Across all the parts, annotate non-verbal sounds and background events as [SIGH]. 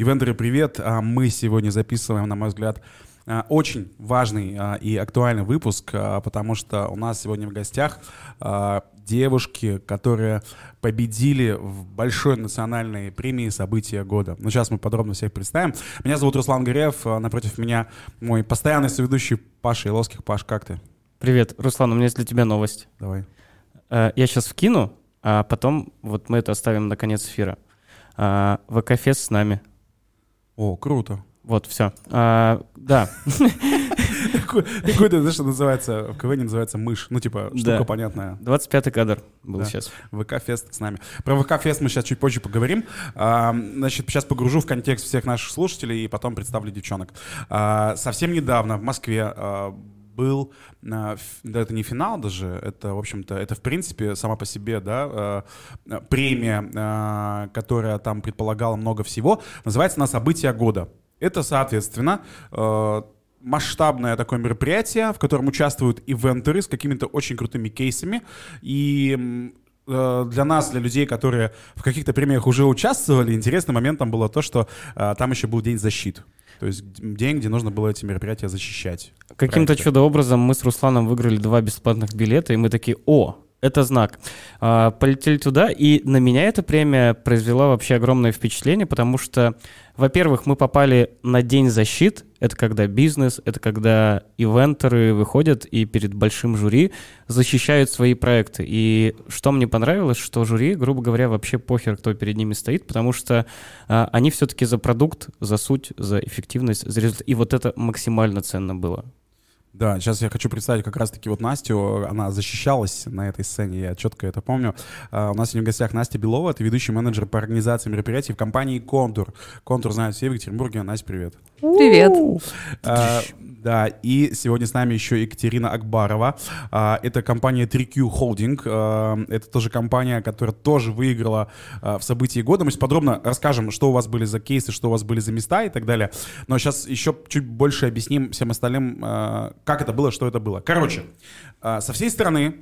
Ивентеры, привет! А, мы сегодня записываем, на мой взгляд, а, очень важный а, и актуальный выпуск, потому что у нас сегодня в гостях девушки, которые победили в большой национальной премии «События года». Ну, сейчас мы подробно всех представим. Меня зовут Руслан Горев, напротив меня мой постоянный соведущий Паша Иловских. Паш, как ты? Привет, Руслан, у меня есть для тебя новость. Давай. Я сейчас вкину, а потом вот мы это оставим на конец эфира. ВК-фест с нами. О, круто. Вот, все. А, да. [LAUGHS] Какой-то, знаешь, что называется, в КВН называется мышь. Ну, типа, штука понятная. 25-й кадр был сейчас. ВК-фест с нами. Про ВК-фест мы сейчас чуть позже поговорим. А, значит, сейчас погружу в контекст всех наших слушателей и потом представлю девчонок. А, совсем недавно в Москве был, да, это не финал даже, это, в общем-то, это, в принципе, сама по себе, да, э, премия, э, которая там предполагала много всего, называется на события года». Это, соответственно, э, масштабное такое мероприятие, в котором участвуют ивентеры с какими-то очень крутыми кейсами. И для нас, для людей, которые в каких-то премиях уже участвовали, интересным моментом было то, что там еще был День защиты. То есть день, где нужно было эти мероприятия защищать. Каким-то чудо-образом мы с Русланом выиграли два бесплатных билета, и мы такие, о, это знак. А, полетели туда, и на меня эта премия произвела вообще огромное впечатление, потому что, во-первых, мы попали на День защит. Это когда бизнес, это когда ивентеры выходят и перед большим жюри защищают свои проекты. И что мне понравилось, что жюри, грубо говоря, вообще похер, кто перед ними стоит, потому что а, они все-таки за продукт, за суть, за эффективность, за результат. И вот это максимально ценно было. Да, сейчас я хочу представить как раз-таки вот Настю, она защищалась на этой сцене, я четко это помню. Uh, у нас сегодня в гостях Настя Белова, это ведущий менеджер по организации мероприятий в компании «Контур». «Контур» знают все в Екатеринбурге. Настя, привет. Привет. Uh, да, и сегодня с нами еще Екатерина Акбарова. Uh, это компания 3Q Holding. Это тоже компания, которая тоже выиграла в событии года. Мы сейчас подробно расскажем, что у вас были за кейсы, что у вас были за места и так далее. Но сейчас еще чуть больше объясним всем остальным, как это было, что это было. Короче, э, со всей стороны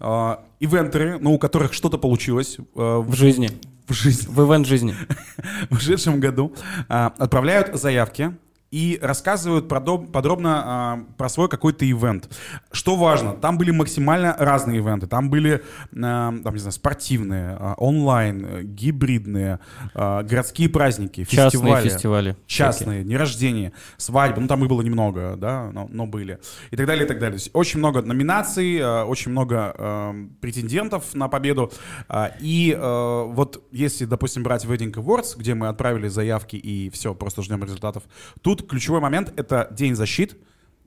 э, ивентеры, ну, у которых что-то получилось. Э, в жизни. В жизни. В ивент жизни. [LAUGHS] в ушедшем году отправляют заявки и рассказывают подробно а, про свой какой-то ивент. Что важно, там были максимально разные ивенты. Там были, а, там, не знаю, спортивные, а, онлайн, гибридные, а, городские праздники, Частные фестивали. фестивали. Частные, дни рождения, свадьбы. Ну, там их было немного, да, но, но были. И так далее, и так далее. очень много номинаций, а, очень много а, претендентов на победу. А, и а, вот если, допустим, брать Wedding Awards, где мы отправили заявки и все, просто ждем результатов, тут Тут ключевой момент — это день защит,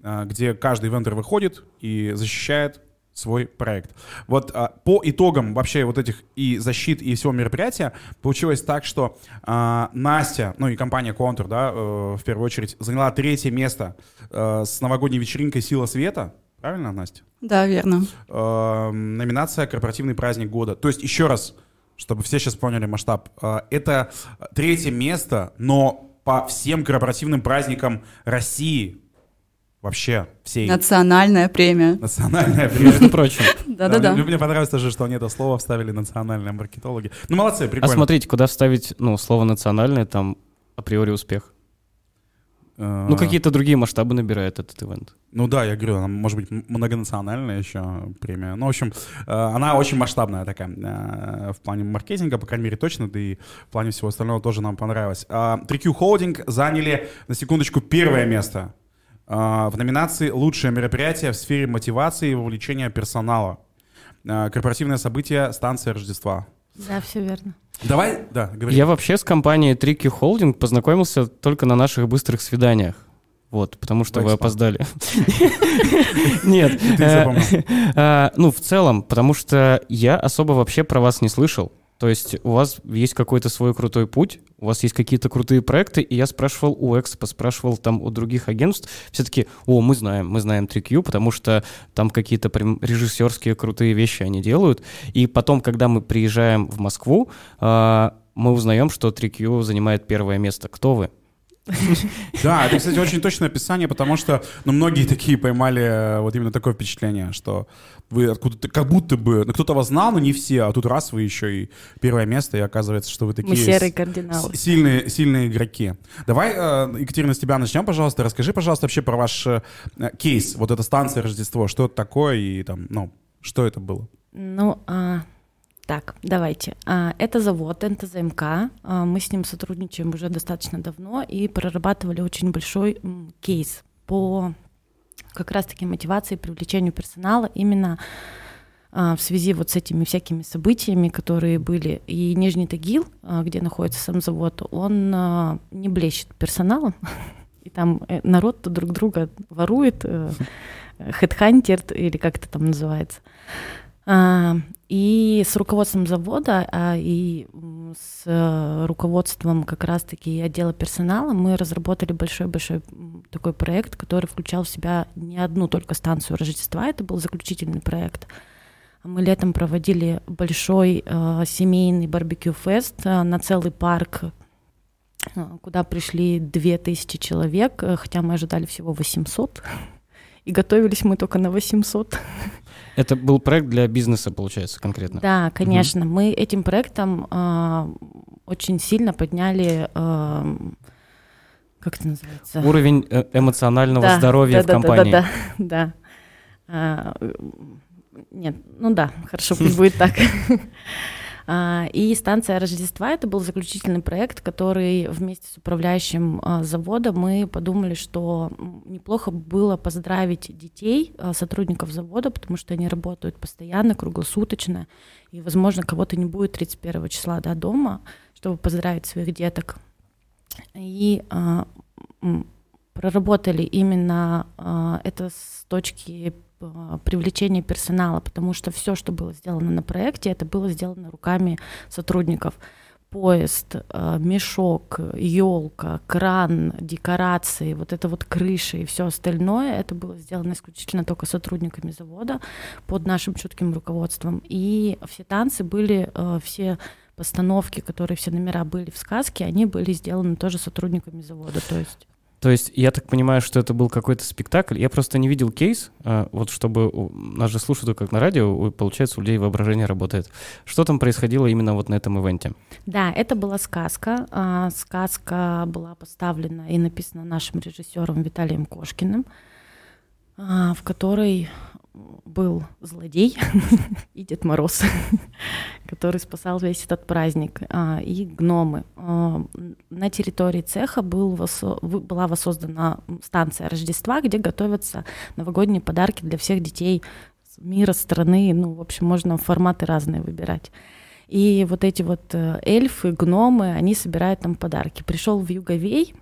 а, где каждый вендор выходит и защищает свой проект. Вот а, по итогам вообще вот этих и защит, и всего мероприятия получилось так, что а, Настя, ну и компания Контур, да, э, в первую очередь, заняла третье место э, с новогодней вечеринкой «Сила света». Правильно, Настя? Да, верно. Э, номинация «Корпоративный праздник года». То есть, еще раз, чтобы все сейчас поняли масштаб, э, это третье место, но по всем корпоративным праздникам России. Вообще всей. Национальная премия. Национальная премия. Между прочим. [LAUGHS] Да-да-да. Мне понравилось тоже, что они это слово вставили национальные маркетологи. Ну, молодцы, прикольно. А смотрите, куда вставить, ну, слово национальное, там априори успех. Ну, какие-то другие масштабы набирает этот ивент. Ну да, я говорю, она может быть многонациональная еще премия. Ну, в общем, э, она очень масштабная такая э, в плане маркетинга, по крайней мере, точно, да и в плане всего остального тоже нам понравилось. 3Q а, Holding заняли, на секундочку, первое место а, в номинации «Лучшее мероприятие в сфере мотивации и вовлечения персонала». Корпоративное событие «Станция Рождества». Да, все верно. Давай, да, говори. Я вообще с компанией Tricky Holding познакомился только на наших быстрых свиданиях. Вот, потому что вы опоздали. [LAUGHS] Нет. Э, а, ну, в целом, потому что я особо вообще про вас не слышал. То есть у вас есть какой-то свой крутой путь, у вас есть какие-то крутые проекты, и я спрашивал у Экспо, спрашивал там у других агентств, все таки о, мы знаем, мы знаем 3Q, потому что там какие-то прям режиссерские крутые вещи они делают, и потом, когда мы приезжаем в Москву, а, мы узнаем, что 3Q занимает первое место. Кто вы? [LAUGHS] Да, это, кстати, очень точное описание, потому что, ну, многие такие поймали э, вот именно такое впечатление, что вы откуда-то, как будто бы, ну, кто-то вас знал, но не все, а тут раз вы еще и первое место, и оказывается, что вы такие... Мы серые кардиналы. Сильные, сильные игроки. Давай, э, Екатерина, с тебя начнем, пожалуйста. Расскажи, пожалуйста, вообще про ваш э, кейс, вот эта станция Рождество, что это такое и там, ну, что это было? Ну, а, так, давайте. А, это завод НТЗМК. А, мы с ним сотрудничаем уже достаточно давно и прорабатывали очень большой кейс по как раз-таки мотивации привлечению персонала именно а, в связи вот с этими всякими событиями, которые были. И Нижний Тагил, где находится сам завод, он не блещет персоналом. [LAUGHS] И там э, народ друг друга ворует, э, [LAUGHS] хедхантерит, или как это там называется. И с руководством завода а, и с э, руководством как раз-таки отдела персонала мы разработали большой-большой такой проект, который включал в себя не одну только станцию Рождества, это был заключительный проект. Мы летом проводили большой э, семейный барбекю-фест э, на целый парк, э, куда пришли 2000 человек, э, хотя мы ожидали всего 800. [LAUGHS] И готовились мы только на 800. Это был проект для бизнеса, получается, конкретно. Да, конечно. Мы этим проектом а, очень сильно подняли, а, как это называется? Уровень э, эмоционального Да, здоровья да, в да, компании. Да, да, да. А, нет, ну да, хорошо, пусть будет так. А, И станция Рождества это был заключительный проект, который вместе с управляющим а, завода мы подумали, что неплохо было поздравить детей, а, сотрудников завода, потому что они работают постоянно, круглосуточно, и, возможно, кого-то не будет 31 числа да, дома, чтобы поздравить своих деток. И проработали именно это с точки привлечения персонала, потому что все, что было сделано на проекте, это было сделано руками сотрудников. Поезд, а, мешок, елка, кран, декорации, вот это вот крыша и все остальное, это было сделано исключительно только сотрудниками завода под нашим чутким руководством. И все танцы были, а, все постановки, которые все номера были в сказке, они были сделаны тоже сотрудниками завода. То есть То есть я так понимаю, что это был какой-то спектакль. Я просто не видел кейс, а, вот чтобы нас же слушают как на радио, получается, у людей воображение работает. Что там происходило именно вот на этом ивенте? Да, это была сказка. А, Сказка была поставлена и написана нашим режиссером Виталием Кошкиным, а, в которой был злодей [LAUGHS] и Дед Мороз, [LAUGHS] который спасал весь этот праздник, а, и гномы. А, На территории цеха был восо- была воссоздана станция Рождества, где готовятся новогодние подарки для всех детей мира, страны. Ну, в общем, можно форматы разные выбирать. И вот эти вот э, эльфы, гномы, они собирают там подарки. Пришел в Юговей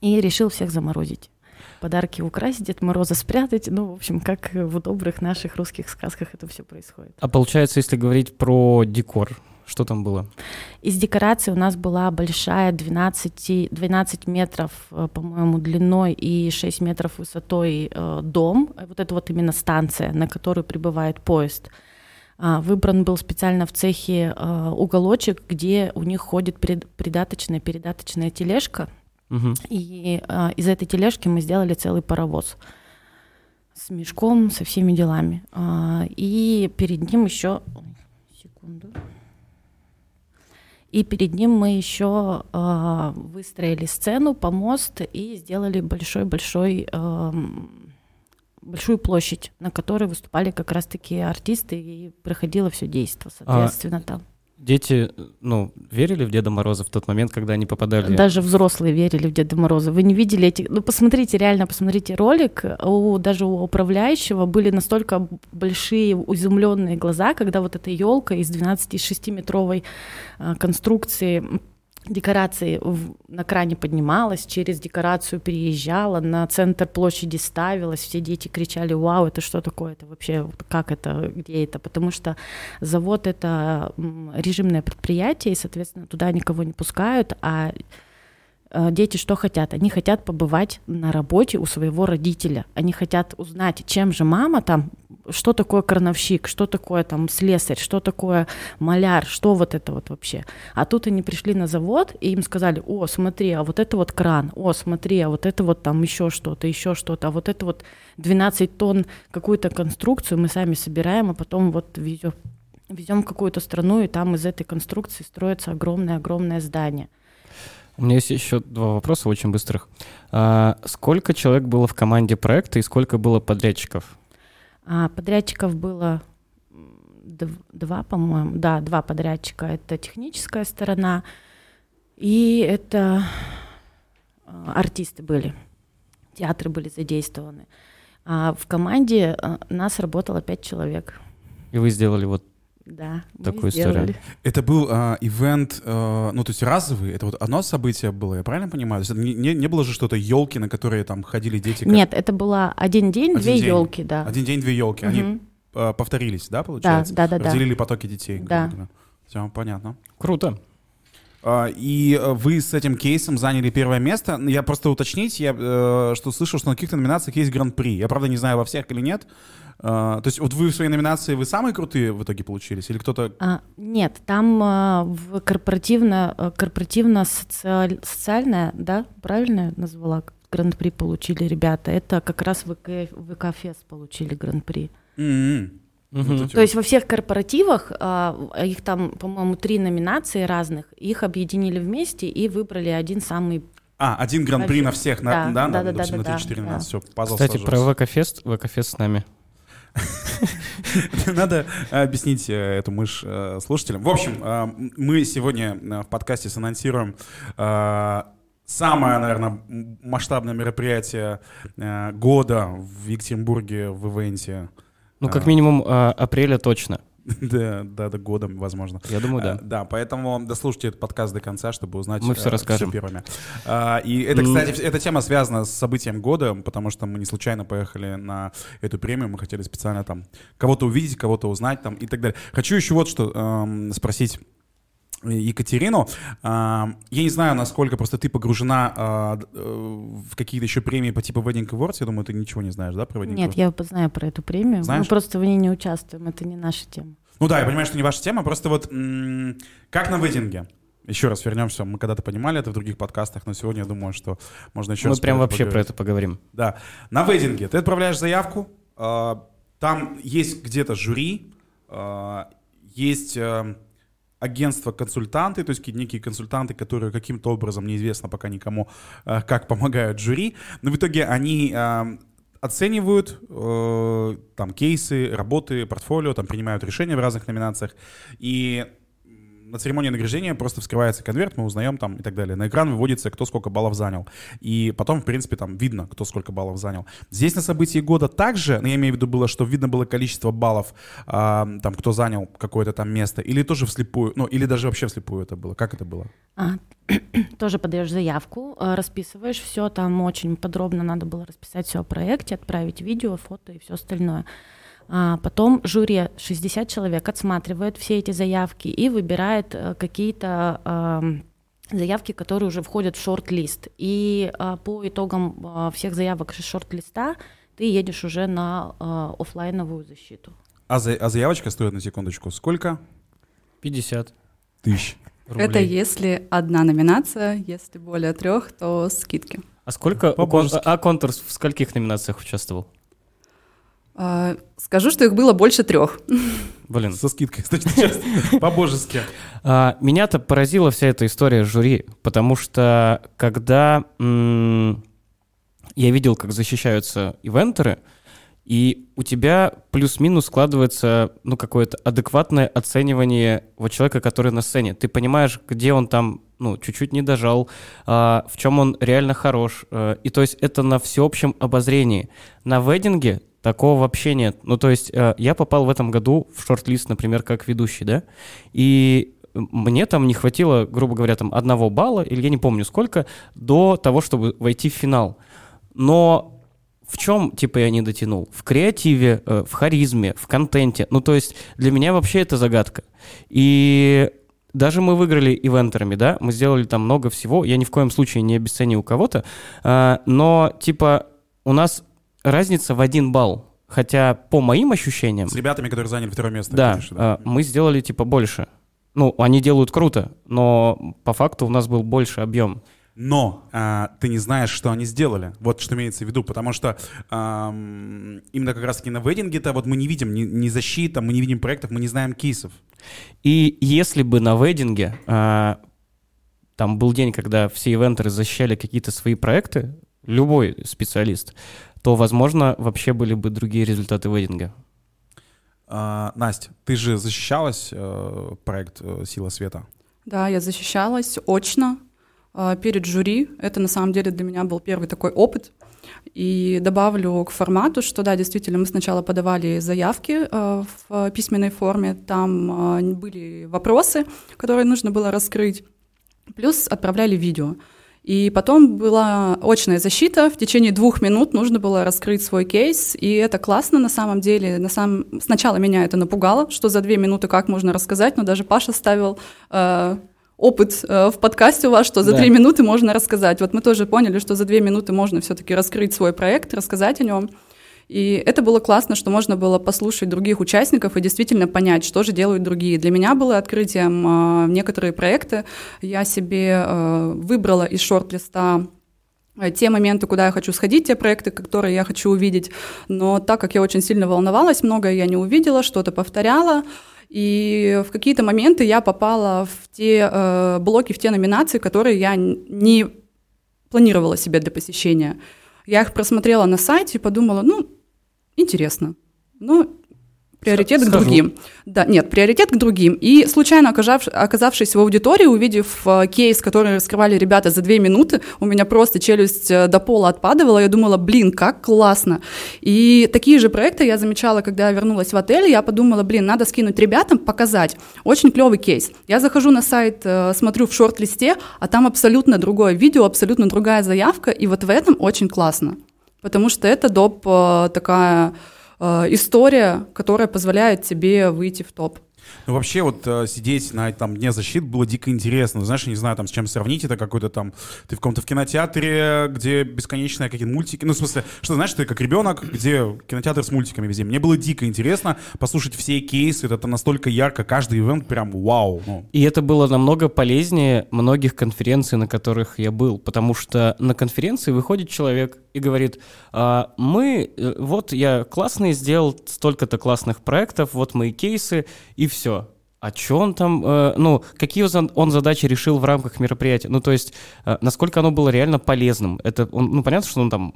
и решил всех заморозить. Подарки украсть, Дед Мороза спрятать. Ну, в общем, как в добрых наших русских сказках это все происходит. А получается, если говорить про декор, что там было? Из декораций у нас была большая 12, 12 метров, э, по-моему, длиной и 6 метров высотой э, дом. Вот это вот именно станция, на которую прибывает поезд. А, Выбран был специально в цехе э, уголочек, где у них ходит придаточная передаточная тележка. Мгм. И а, из этой тележки мы сделали целый паровоз с мешком, со всеми делами. А, и перед ним еще... Секунду. И перед ним мы еще а, выстроили сцену, помост и сделали большой-большой большую площадь, на которой выступали как раз-таки артисты и проходило все действо, соответственно, там. Дети, ну, верили в Деда Мороза в тот момент, когда они попадали? Даже взрослые верили в Деда Мороза. Вы не видели этих... Ну, посмотрите, реально, посмотрите ролик. У, даже у управляющего были настолько большие изумленные глаза, когда вот эта елка из 12-6-метровой а, конструкции декорации в- на кране поднималась, через декорацию переезжала, на центр площади ставилась, все дети кричали, вау, это что такое, это вообще, как это, где это, потому что завод это режимное предприятие, и, соответственно, туда никого не пускают, а дети что хотят? Они хотят побывать на работе у своего родителя. Они хотят узнать, чем же мама там, что такое крановщик, что такое там слесарь, что такое маляр, что вот это вот вообще. А тут они пришли на завод, и им сказали, о, смотри, а вот это вот кран, о, смотри, а вот это вот там еще что-то, еще что-то, а вот это вот 12 тонн какую-то конструкцию мы сами собираем, а потом вот везем, везем в какую-то страну, и там из этой конструкции строится огромное-огромное здание. У меня есть еще два вопроса очень быстрых. А, сколько человек было в команде проекта и сколько было подрядчиков? А подрядчиков было два, по-моему, да, два подрядчика. Это техническая сторона и это а, артисты были, театры были задействованы. А в команде а, нас работало пять человек. И вы сделали вот да, такую историю. Это был а, ивент, а, ну то есть разовый, это вот одно событие было, я правильно понимаю? То есть не, не, не было же что-то елки, на которые там ходили дети? Как... Нет, это было один день, один две день. елки, да. Один день, две елки. Мгм. Они а, повторились, да, получается? Да, да, да, да. Разделили потоки детей. Да. Все, понятно. Круто. А, И э, вы с этим кейсом заняли первое место. Я просто уточнить, я э, что слышал, что на каких-то номинациях есть гран-при. Я правда не знаю во всех или нет. А, То есть вот вы в своей номинации вы самые крутые в итоге получились или кто-то? А, нет, там а, в корпоративно, а, корпоративно социаль- социальная, да, правильно я назвала, гран-при получили ребята. Это как раз ВК, ВК-фест получили гран-при. Вот эти То есть во всех корпоративах, а, их там, по-моему, три номинации разных, их объединили вместе и выбрали один самый... А, один гран-при на всех, на, Да, да, да, на, да, допустим, да, на да, 3-4 да. номинации. Все, пазл Кстати, про сложился. ВК-фест, ВК-фест с нами. [LAUGHS] Надо объяснить э, эту мышь э, слушателям. В общем, э, мы сегодня в подкасте санонсируем самое, наверное, масштабное мероприятие года в Екатеринбурге в ивенте. Ну, как минимум, апреля точно. [LAUGHS] Да, да, да, годом, возможно. Я думаю, да. Да, поэтому дослушайте этот подкаст до конца, чтобы узнать Мы всё э, расскажем. первыми. А, И это, кстати, эта тема связана с событием года, потому что мы не случайно поехали на эту премию, мы хотели специально там кого-то увидеть, кого-то узнать там и так далее. Хочу еще вот что эм, спросить Екатерину. А, Я не знаю, насколько просто ты погружена а, э, в какие-то еще премии по типу Wedding Awards. Я думаю, ты ничего не знаешь, да, про Wedding Нет, Awards? я знаю про эту премию. Знаешь? Мы просто в ней не участвуем, это не наша тема. Ну да, я понимаю, что не ваша тема, просто вот как на вейдинге. Еще раз вернемся, мы когда-то понимали это в других подкастах, но сегодня я думаю, что можно еще Мы раз прям про это вообще про поговорить. это поговорим. Да, на вейдинге ты отправляешь заявку, а, там есть где-то жюри, есть а, агентства-консультанты, то есть некие консультанты, которые каким-то образом, неизвестно пока никому, а, как помогают жюри, но в итоге они а, оценивают э, там кейсы, работы, портфолио, там принимают решения в разных номинациях, и на церемонии награждения просто вскрывается конверт, мы узнаем там и так далее. На экран выводится, кто сколько баллов занял. И потом, в принципе, там видно, кто сколько баллов занял. Здесь на событии года также, ну, я имею в виду было, что видно было количество баллов, а, там, кто занял какое-то там место, или тоже вслепую, ну, или даже вообще вслепую это было. Как это было? А, [CLEARS THROAT] тоже подаешь заявку, э, расписываешь все, там очень подробно надо было расписать все о проекте, отправить видео, фото и все остальное. А потом жюри 60 человек отсматривает все эти заявки и выбирает э, какие-то заявки, которые уже входят в шорт-лист. И а, по итогам а, всех заявок из шорт-листа ты едешь уже на оффлайновую защиту. А, за- а заявочка стоит на секундочку сколько? 50 Тысяч. рублей. Это если одна номинация, если более трех, то скидки. А сколько... По-божески. А конкурс в скольких номинациях участвовал? А, Скажу, что их было больше трех. Блин. Со скидкой, значит, сейчас [LAUGHS] по-божески. А, меня-то поразила вся эта история с жюри, потому что когда я видел, как защищаются ивентеры, и у тебя плюс-минус складывается ну, какое-то адекватное оценивание вот человека, который на сцене. Ты понимаешь, где он там ну, чуть-чуть не дожал, а, в чем он реально хорош. а, и то есть это на всеобщем обозрении. На веддинге такого вообще нет. Ну, то есть э, я попал в этом году в шорт-лист, например, как ведущий, да, и мне там не хватило, грубо говоря, там одного балла, или я не помню сколько, до того, чтобы войти в финал. Но в чем, типа, я не дотянул? В креативе, э, в харизме, в контенте. Ну, то есть для меня вообще это загадка. И даже мы выиграли ивентерами, да, мы сделали там много всего, я ни в коем случае не обесценил кого-то, а, но, типа, у нас разница в один балл, хотя по моим ощущениям... С ребятами, которые заняли второе место. Да, конечно, а, мы сделали, типа, больше. Ну, они делают круто, но по факту у нас был больше объем. Но а, ты не знаешь, что они сделали. Вот что имеется в виду. Потому что ам, именно как раз-таки на вейдинге-то вот мы не видим ни, ни защиты, мы не видим проектов, мы не знаем кейсов. И если бы на вейдинге а, там был день, когда все ивентеры защищали какие-то свои проекты, любой специалист, то, возможно, вообще были бы другие результаты вейдинга. А, Настя, ты же защищалась э, проект э, «Сила света». Да, я защищалась очно э, перед жюри. Это на самом деле для меня был первый такой опыт. И добавлю к формату, что да, действительно, мы сначала подавали заявки э, в письменной форме, там э, были вопросы, которые нужно было раскрыть, плюс отправляли видео. И потом была очная защита, в течение двух минут нужно было раскрыть свой кейс, и это классно на самом деле. На самом... Сначала меня это напугало, что за две минуты как можно рассказать, но даже Паша ставил э, опыт э, в подкасте у вас, что за Да. две минуты можно рассказать. Вот мы тоже поняли, что за две минуты можно все-таки раскрыть свой проект, рассказать о нем. И это было классно, что можно было послушать других участников и действительно понять, что же делают другие. Для меня было открытием э, некоторые проекты. Я себе э, выбрала из шорт-листа э, те моменты, куда я хочу сходить, те проекты, которые я хочу увидеть. Но так как я очень сильно волновалась, многое я не увидела, что-то повторяла. И в какие-то моменты я попала в те э, блоки, в те номинации, которые я не планировала себе для посещения. Я их просмотрела на сайте и подумала, ну, интересно. Ну, приоритет к Схожу. другим. Да, нет, приоритет к другим. И случайно оказав- оказавшись в аудитории, увидев э, кейс, который раскрывали ребята за две минуты, у меня просто челюсть э, до пола отпадывала. Я думала, блин, как классно. И такие же проекты я замечала, когда я вернулась в отель. Я подумала, блин, надо скинуть ребятам, показать. Очень клевый кейс. Я захожу на сайт, э, смотрю в шорт-листе, а там абсолютно другое видео, абсолютно другая заявка. И вот в этом очень классно. Потому что это доп. э, такая э, история, которая позволяет тебе выйти в топ. Ну, вообще, вот э, сидеть на там дне защит было дико интересно. Знаешь, я не знаю, там, с чем сравнить это какой-то там... Ты в каком-то в кинотеатре, где бесконечные какие-то мультики. Ну, в смысле, что, знаешь, ты как ребенок, где кинотеатр с мультиками везде. Мне было дико интересно послушать все кейсы. Это настолько ярко. Каждый ивент прям вау. Ну, И это было намного полезнее многих конференций, на которых я был, потому что на конференции выходит человек и говорит, «А, мы, э, вот я классный сделал столько-то классных проектов, вот мои кейсы, и все. А что он там, э, ну, какие он- он задачи решил в рамках мероприятия? Ну, то есть, э, насколько оно было реально полезным? Это, он, ну, понятно, что он там,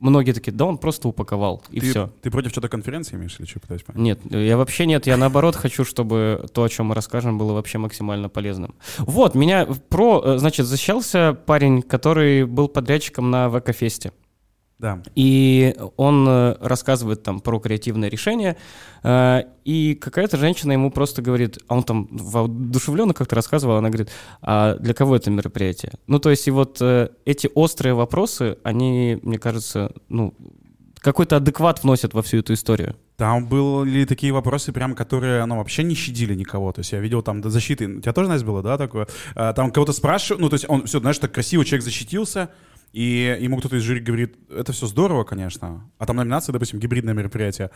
многие такие, да, он просто упаковал, и ты, все. ты против что-то конференции имеешь или что пытаюсь понять? Нет, я вообще нет, я наоборот хочу, чтобы то, о чем мы расскажем, было вообще максимально полезным. Вот, меня про, э, значит, защищался парень, который был подрядчиком на ВК-фесте. Да. И он э, рассказывает там про креативное решение, э, и какая-то женщина ему просто говорит, а он там воодушевленно как-то рассказывал, она говорит, а для кого это мероприятие? Ну, то есть и вот э, эти острые вопросы, они, мне кажется, ну, какой-то адекват вносят во всю эту историю. Там были такие вопросы, прям, которые, ну, вообще не щадили никого. То есть я видел там до защиты, у тебя тоже, Настя, было, да, такое? А, Там кого-то спрашивают, ну, то есть он все, знаешь, так красиво человек защитился, и ему кто-то из жюри говорит, это все здорово, конечно, а там номинация, допустим, гибридное мероприятие.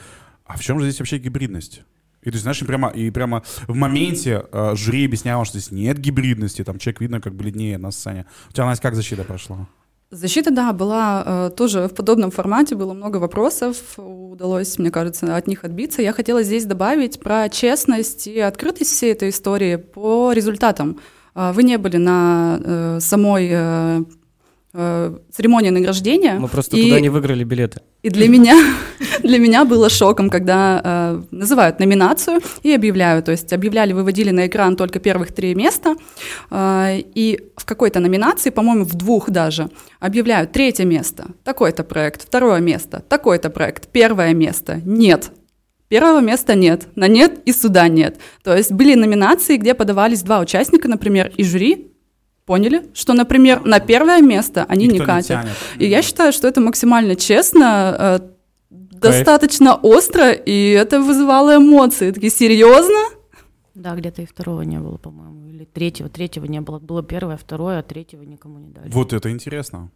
А в чем же здесь вообще гибридность? И то есть, знаешь, и прямо, и прямо в моменте э, жюри объясняло, что здесь нет гибридности, там человек видно как бледнее на сцене. У тебя, Настя, как защита прошла? Защита, да, была э, тоже в подобном формате, было много вопросов, удалось, мне кажется, от них отбиться. Я хотела здесь добавить про честность и открытость всей этой истории по результатам. Э, вы не были на э, самой э, э, церемонии награждения. Мы просто и- туда не выиграли билеты. И для меня, [LAUGHS] для меня было шоком, когда э, называют номинацию и объявляют. То есть объявляли, выводили на экран только первых три места. э, и в какой-то номинации, по-моему, в двух даже, объявляют третье место, такой-то проект, второе место, такой-то проект, первое место. Нет. Первого места нет, на нет и суда нет. То есть были номинации, где подавались два участника, например, и жюри поняли, что, например, на первое место они Никто не катят. тянет. И я считаю, что это максимально честно, э, достаточно остро, и это вызывало эмоции. Такие, серьезно? Да, где-то и второго не было, по-моему, или третьего. Третьего не было. Было первое, второе, а третьего никому не дали. Вот это интересно.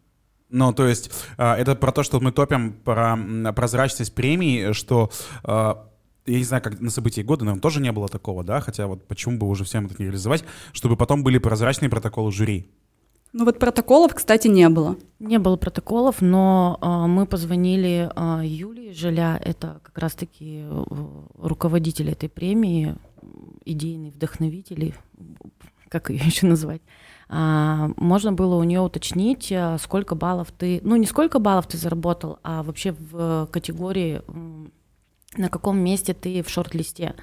Ну, то есть а, это про то, что мы топим про прозрачность премии, что а, я не знаю, как на событии года, наверное, тоже не было такого, да, хотя вот почему бы уже всем это не реализовать, чтобы потом были прозрачные протоколы жюри. Ну вот протоколов, кстати, не было. Не было протоколов, но э, мы позвонили э, Юлии Жиля, это как раз-таки э, руководитель этой премии, идейный вдохновитель, как ее еще назвать. А, можно было у нее уточнить, э, сколько баллов ты, ну не сколько баллов ты заработал, а вообще в категории, на каком месте ты в шорт-листе.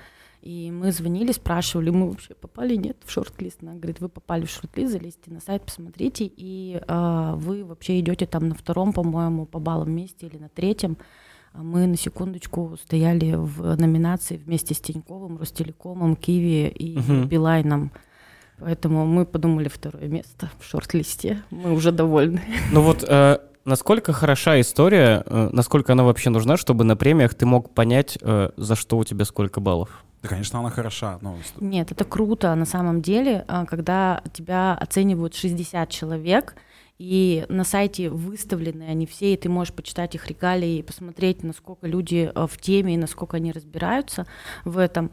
И мы звонили, спрашивали, мы вообще попали, нет, в шорт-лист. Она говорит, вы попали в шорт-лист, залезьте на сайт, посмотрите, и э, вы вообще идете там на втором, по-моему, по баллам месте или на третьем. А мы на секундочку стояли в номинации вместе с Тиньковым, Ростелекомом, Киви и uh-huh. Билайном. Поэтому мы подумали второе место в шорт-листе. Мы уже довольны. Ну вот э, насколько хороша история, э, насколько она вообще нужна, чтобы на премиях ты мог понять, э, за что у тебя сколько баллов? Да, конечно, она хороша. Но... Нет, это круто на самом деле, а, когда тебя оценивают 60 человек, и на сайте выставлены они все, и ты можешь почитать их регалии и посмотреть, насколько люди а, в теме и насколько они разбираются в этом.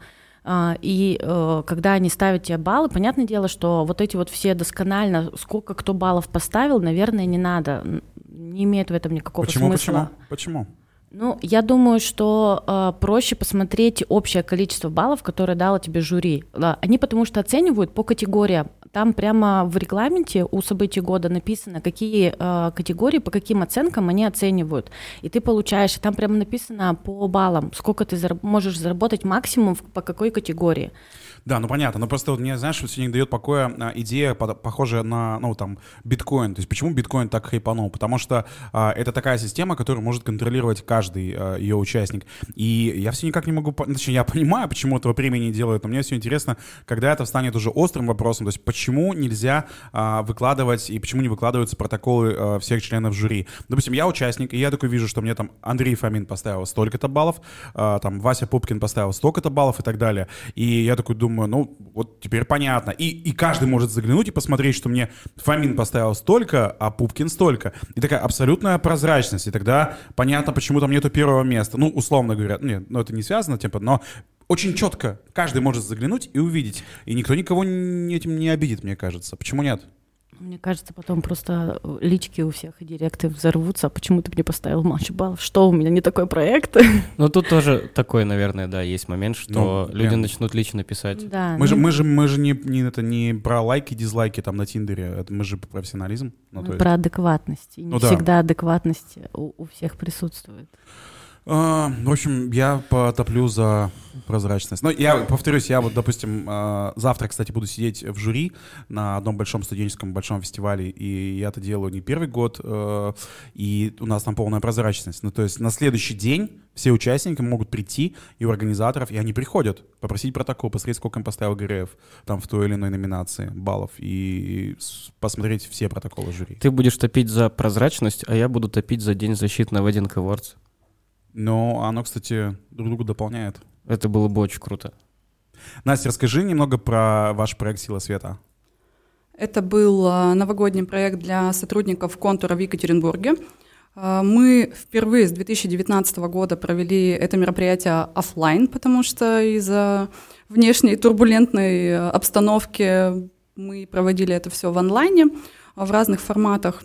А, и э, когда они ставят тебе баллы, понятное дело, что вот эти вот все досконально, сколько кто баллов поставил, наверное, не надо. Не имеет в этом никакого почему, смысла. Почему? Почему? Ну, я думаю, что э, проще посмотреть общее количество баллов, которое дало тебе жюри. Да, они потому что оценивают по категориям. Там прямо в регламенте у событий года написано, какие э, категории, по каким оценкам они оценивают. И ты получаешь, там прямо написано по баллам, сколько ты зараб- можешь заработать максимум по какой категории. Да, ну понятно. Но просто вот мне, знаешь, вот сегодня не дает покоя а, идея, похожая на, ну, там, биткоин. То есть почему биткоин так хайпанул? Потому что а, это такая система, которую может контролировать каждый а, ее участник. И я все никак не могу... Точнее, я [LAUGHS] понимаю, почему этого премии не делают, но мне все интересно, когда это станет уже острым вопросом. То есть почему нельзя а, выкладывать и почему не выкладываются протоколы а, всех членов жюри? Допустим, я участник, и я такой вижу, что мне там Андрей Фомин поставил столько-то баллов, а, там Вася Пупкин поставил столько-то баллов и так далее. И я такой думаю, думаю, ну, вот теперь понятно. И, и каждый может заглянуть и посмотреть, что мне Фомин поставил столько, а Пупкин столько. И такая абсолютная прозрачность. И тогда понятно, почему там нету первого места. Ну, условно говоря, нет, ну, это не связано, типа, но очень четко каждый может заглянуть и увидеть. И никто никого этим не обидит, мне кажется. Почему нет? Мне кажется, потом просто э, лички у всех и директы взорвутся. А почему ты мне поставил матч баллов? Что, у меня не такой проект? [LAUGHS] Ну, тут тоже такой, наверное, да, есть момент, что ну, люди прям... начнут лично писать. Да, мы, ну... же, мы же, мы же не, не, это, не про лайки, дизлайки там на Тиндере, это мы же про профессионализм. Ну, мы есть... про адекватность. И не ну, всегда да. адекватность у, у всех присутствует. А, в общем, я потоплю за прозрачность. Но я повторюсь, я вот, допустим, а, завтра, кстати, буду сидеть в жюри на одном большом студенческом большом фестивале, и я это делаю не первый год, а, и у нас там полная прозрачность. Ну, то есть на следующий день все участники могут прийти, и у организаторов, и они приходят, попросить протокол, посмотреть, сколько им поставил ГРФ там в той или иной номинации баллов, и посмотреть все протоколы жюри. Ты будешь топить за прозрачность, а я буду топить за День защиты на Wedding Awards. Но оно, кстати, друг друга дополняет. Это было бы очень круто. Настя, расскажи немного про ваш проект «Сила света». Это был а, новогодний проект для сотрудников контура в Екатеринбурге. А, мы впервые с 2019 года провели это мероприятие офлайн, потому что из-за внешней турбулентной обстановки мы проводили это все в онлайне в разных форматах.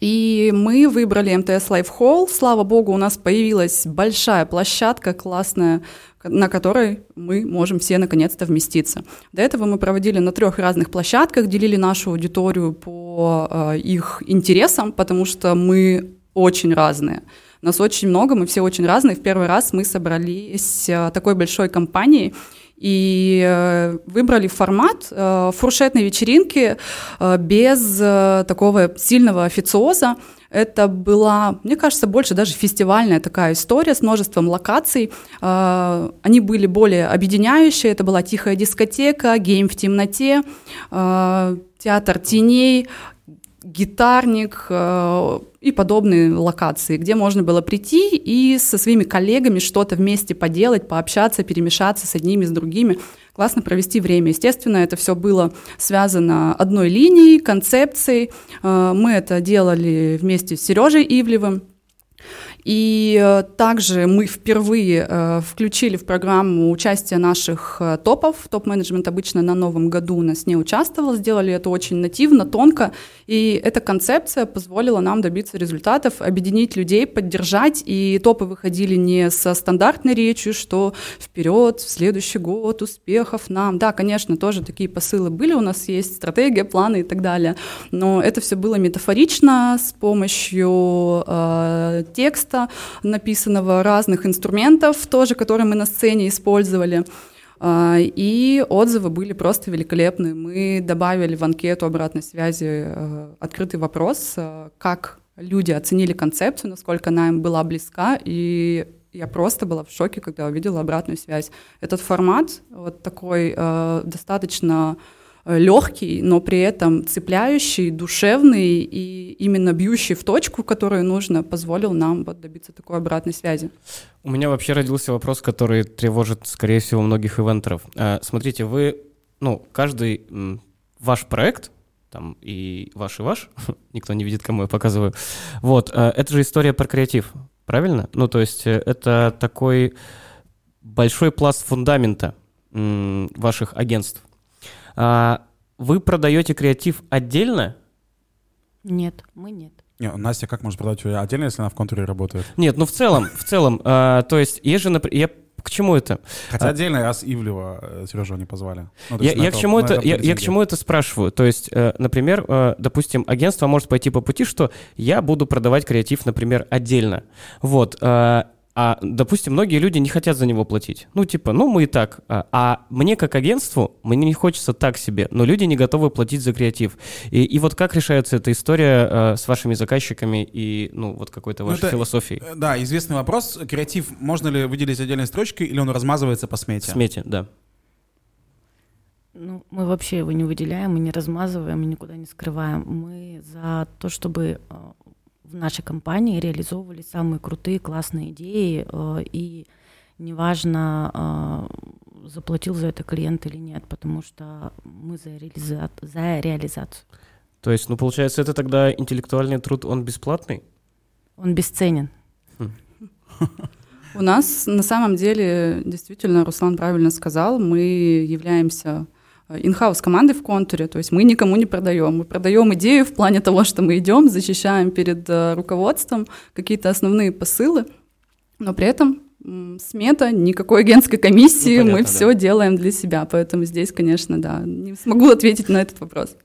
И мы выбрали МТС Life Hall. Слава богу, у нас появилась большая площадка классная, на которой мы можем все наконец-то вместиться. До этого мы проводили на трех разных площадках, делили нашу аудиторию по э, их интересам, потому что мы очень разные. Нас очень много, мы все очень разные. В первый раз мы собрались э, такой большой компанией, и э, выбрали формат э, фуршетной вечеринки э, без такого сильного официоза. Это была, мне кажется, больше даже фестивальная такая история с множеством локаций. Они были более объединяющие. Это была тихая дискотека, гейм в темноте, театр теней, гитарник э, и подобные локации, где можно было прийти и со своими коллегами что-то вместе поделать, пообщаться, перемешаться с одними, с другими. классно провести время. Естественно, это все было связано одной линией, концепцией. Э, мы это делали вместе с Сережей Ивлевым. И э, также мы впервые э, включили в программу участие наших э, топов. Топ-менеджмент обычно на новом году у нас не участвовал, сделали это очень нативно, тонко. И эта концепция позволила нам добиться результатов, объединить людей, поддержать. И топы выходили не со стандартной речью, что вперед, в следующий год, успехов нам. Да, конечно, тоже такие посылы были, у нас есть стратегия, планы и так далее. Но это все было метафорично, с помощью э, текста, текста, написанного разных инструментов тоже, которые мы на сцене использовали. А, и отзывы были просто великолепные. Мы добавили в анкету обратной связи э, открытый вопрос, э, как люди оценили концепцию, насколько она им была близка, и я просто была в шоке, когда увидела обратную связь. Этот формат вот такой э, достаточно легкий, но при этом цепляющий, душевный и именно бьющий в точку, которую нужно, позволил нам вот добиться такой обратной связи. У меня вообще родился вопрос, который тревожит, скорее всего, многих ивентеров. Э, смотрите, вы, ну, каждый ваш проект, там и ваш, и ваш, [LAUGHS] никто не видит, кому я показываю, вот, э, это же история про креатив, правильно? Ну, то есть это такой большой пласт фундамента ваших агентств. А, вы продаете креатив отдельно? Нет, мы нет. Не, Настя как может продать ее отдельно, если она в контуре работает? Нет, ну в целом, в целом, а, то есть есть же, я к чему это? Хотя а, отдельно раз Ивлева э, Сережу не позвали. Ну, я, я, к чему это, я, я к чему это спрашиваю? То есть, э, например, э, допустим, агентство может пойти по пути, что я буду продавать креатив, например, отдельно. Вот. Э, а, допустим, многие люди не хотят за него платить. Ну, типа, ну, мы и так. А, а мне, как агентству, мне не хочется так себе, но люди не готовы платить за креатив. И, и вот как решается эта история а, с вашими заказчиками и, ну, вот какой-то ну, вашей ну, это, философией? Э, да, известный вопрос. Креатив можно ли выделить отдельной строчкой или он размазывается по смете? Смете, да. Ну, мы вообще его не выделяем, мы не размазываем, мы никуда не скрываем. Мы за то, чтобы а, в нашей компании реализовывали самые крутые, классные идеи, э, и неважно, э, заплатил за это клиент или нет, потому что мы за, реализа... за реализацию. То есть, ну, получается, это тогда интеллектуальный труд, он бесплатный? Он бесценен. Хм. У нас на самом деле, действительно, Руслан правильно сказал, мы являемся инхаус команды в контуре, то есть мы никому не продаем. Мы продаем идею в плане того, что мы идем, защищаем перед э, руководством какие-то основные посылы, но при этом смета, никакой агентской комиссии, ну, понятно, мы да. все делаем для себя, поэтому здесь, конечно, да, не смогу ответить на этот вопрос.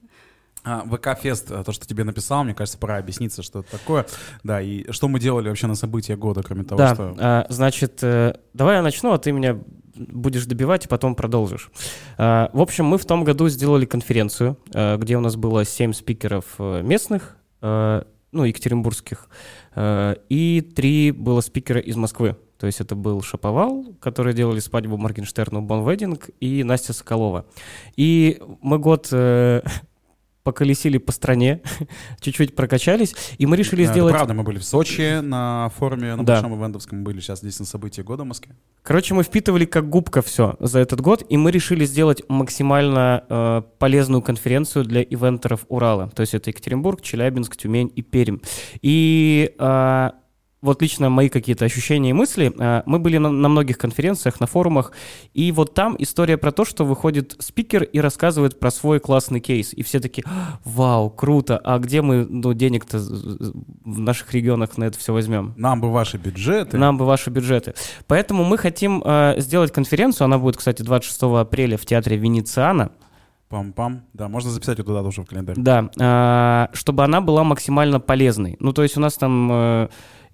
А, ВК-фест, э, то, что тебе написал, мне кажется, пора объясниться, что это такое. Да, и что мы делали вообще на события года, кроме того, да, что... А, значит, э, давай я начну, а ты меня будешь добивать и потом продолжишь. А, в общем, мы в том году сделали конференцию, а, где у нас было 7 спикеров э, местных, а, ну, екатеринбургских, и три было спикера из Москвы. То есть это был Шаповал, который делали свадьбу Моргенштерну Бон Вединг, и Настя Соколова. И мы год э, поколесили по стране, [LAUGHS] чуть-чуть прокачались, и мы решили да, сделать... правда, мы были в Сочи на форуме, на да. Большом Ивентовском, были сейчас здесь на событии года в Москве. Короче, мы впитывали как губка все за этот год, и мы решили сделать максимально э, полезную конференцию для ивентеров Урала. То есть это Екатеринбург, Челябинск, Тюмень и Пермь. И э, вот лично мои какие-то ощущения и мысли. А, мы были на, на многих конференциях, на форумах, и вот там история про то, что выходит спикер и рассказывает про свой классный кейс. И все такие, вау, круто, а где мы ну, денег-то в наших регионах на это все возьмем? Нам бы ваши бюджеты. Нам бы ваши бюджеты. Поэтому мы хотим э, сделать конференцию, она будет, кстати, 26 апреля в театре Венециана. Пам-пам. Да, можно записать ее туда тоже в календарь. Да, э, чтобы она была максимально полезной. Ну, то есть у нас там... Э,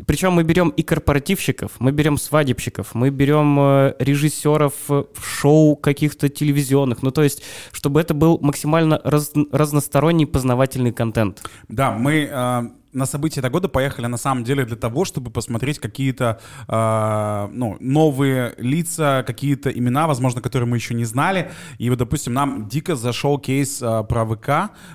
причем мы берем и корпоративщиков, мы берем свадебщиков, мы берем э, режиссеров э, шоу каких-то телевизионных. Ну, то есть, чтобы это был максимально раз, разносторонний познавательный контент. Да, мы э, на события этого года поехали на самом деле для того, чтобы посмотреть какие-то э, ну, новые лица, какие-то имена, возможно, которые мы еще не знали. И вот, допустим, нам дико зашел кейс э, про ВК,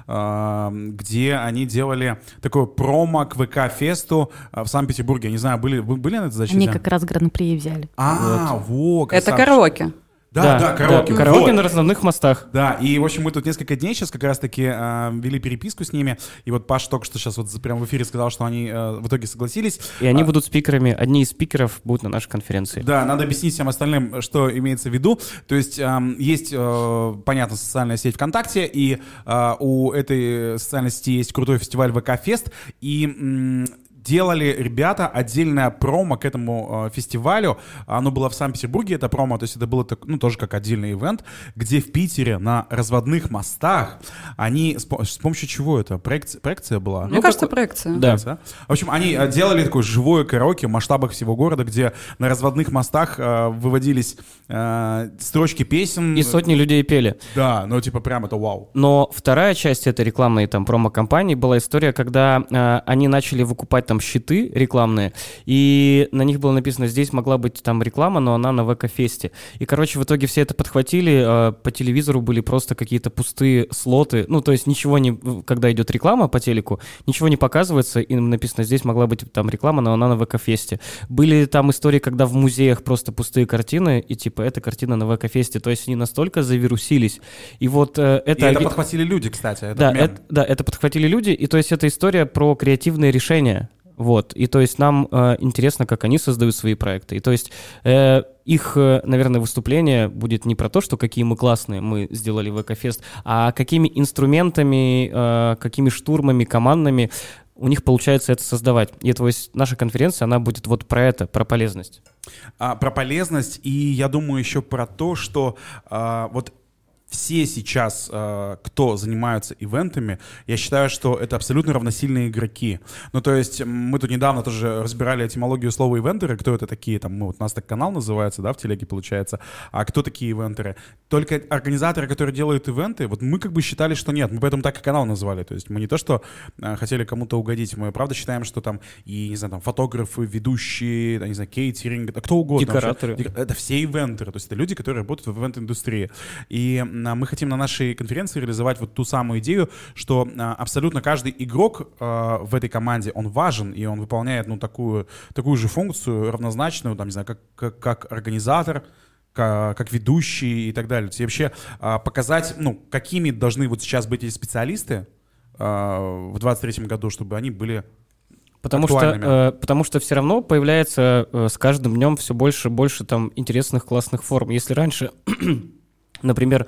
э, где они делали такой промо к ВК-фесту э, в Санкт-Петербурге. Я не знаю, были, были на этой защите? Они как раз гран-при взяли. А, вот. во, Это караоке. Да, да, караоке. Караоке вот. на разновных мостах. Да, и, в общем, мы тут несколько дней сейчас как раз-таки э, вели переписку с ними, и вот Паш только что сейчас вот прямо в эфире сказал, что они э, в итоге согласились. И они А, будут спикерами, одни из спикеров будут на нашей конференции. Да, надо объяснить всем остальным, что имеется в виду. То есть эм, есть, э, понятно, социальная сеть ВКонтакте, и э, у этой социальной сети есть крутой фестиваль ВК-фест, и м, делали ребята отдельное промо к этому э, фестивалю. Оно было в Санкт-Петербурге, это промо, то есть это было так, ну, тоже как отдельный ивент, где в Питере на разводных мостах они... С, с помощью чего это? Проекция, проекция была? Мне Ну, кажется, какой- проекция. Да. да? В общем, они э, делали такое живое караоке в масштабах всего города, где на разводных мостах э, выводились э, строчки песен. И сотни людей пели. Да, ну типа прям это вау. Но вторая часть этой рекламной там промо-компании была история, когда э, они начали выкупать там щиты рекламные, и на них было написано, здесь могла быть там реклама, но она на ВК-фесте. И, короче, в итоге все это подхватили, э, по телевизору были просто какие-то пустые слоты, ну, то есть ничего не, когда идет реклама по телеку, ничего не показывается, и написано, здесь могла быть там реклама, но она на ВК-фесте. Были там истории, когда в музеях просто пустые картины, и типа, эта картина на ВК-фесте, то есть они настолько завирусились. И вот э, И это... это оги- подхватили люди, кстати. да, мем. это, да, это подхватили люди, и то есть это история про креативные решения. Вот, и то есть нам э, интересно, как они создают свои проекты. И то есть э, их, э, наверное, выступление будет не про то, что какие мы классные мы сделали в Экофест, а какими инструментами, э, какими штурмами командными у них получается это создавать. И то есть наша конференция, она будет вот про это, про полезность. А, про полезность, и я думаю еще про то, что а, вот все сейчас, а, кто занимаются ивентами, я считаю, что это абсолютно равносильные игроки. Ну, то есть мы тут недавно тоже разбирали этимологию слова ивентеры, кто это такие, там, ну, вот у нас так канал называется, да, в телеге получается, а кто такие ивентеры? Только организаторы, которые делают ивенты, вот мы как бы считали, что нет, мы поэтому так и канал назвали, то есть мы не то, что а, хотели кому-то угодить, мы правда считаем, что там и, не знаю, там, фотографы, ведущие, да, не знаю, кейтеринг, да, кто угодно. вообще. Декораторы. Дек- Это все ивентеры, то есть это люди, которые работают в ивент-индустрии. И мы хотим на нашей конференции реализовать вот ту самую идею, что а, абсолютно каждый игрок а, в этой команде, он важен, и он выполняет, ну, такую, такую же функцию, равнозначную, там, не знаю, как, как, как организатор, ка- как ведущий и так далее. То есть вообще а, показать, ну, какими должны вот сейчас быть эти специалисты в 23 году, чтобы они были Потому что, э, потому что все равно появляется э, с каждым днем все больше и больше там интересных классных форм. Если раньше, например,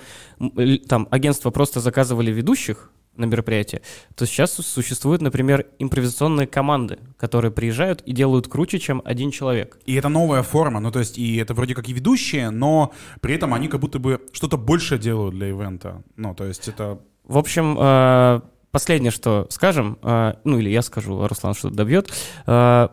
там агентства просто заказывали ведущих на мероприятие, то сейчас существуют, например, импровизационные команды, которые приезжают и делают круче, чем один человек. И это новая форма, ну то есть и это вроде как и ведущие, но при этом они как будто бы что-то больше делают для ивента. Ну то есть это... В общем, э, последнее, что скажем, э, ну или я скажу, а Руслан что-то добьет. э,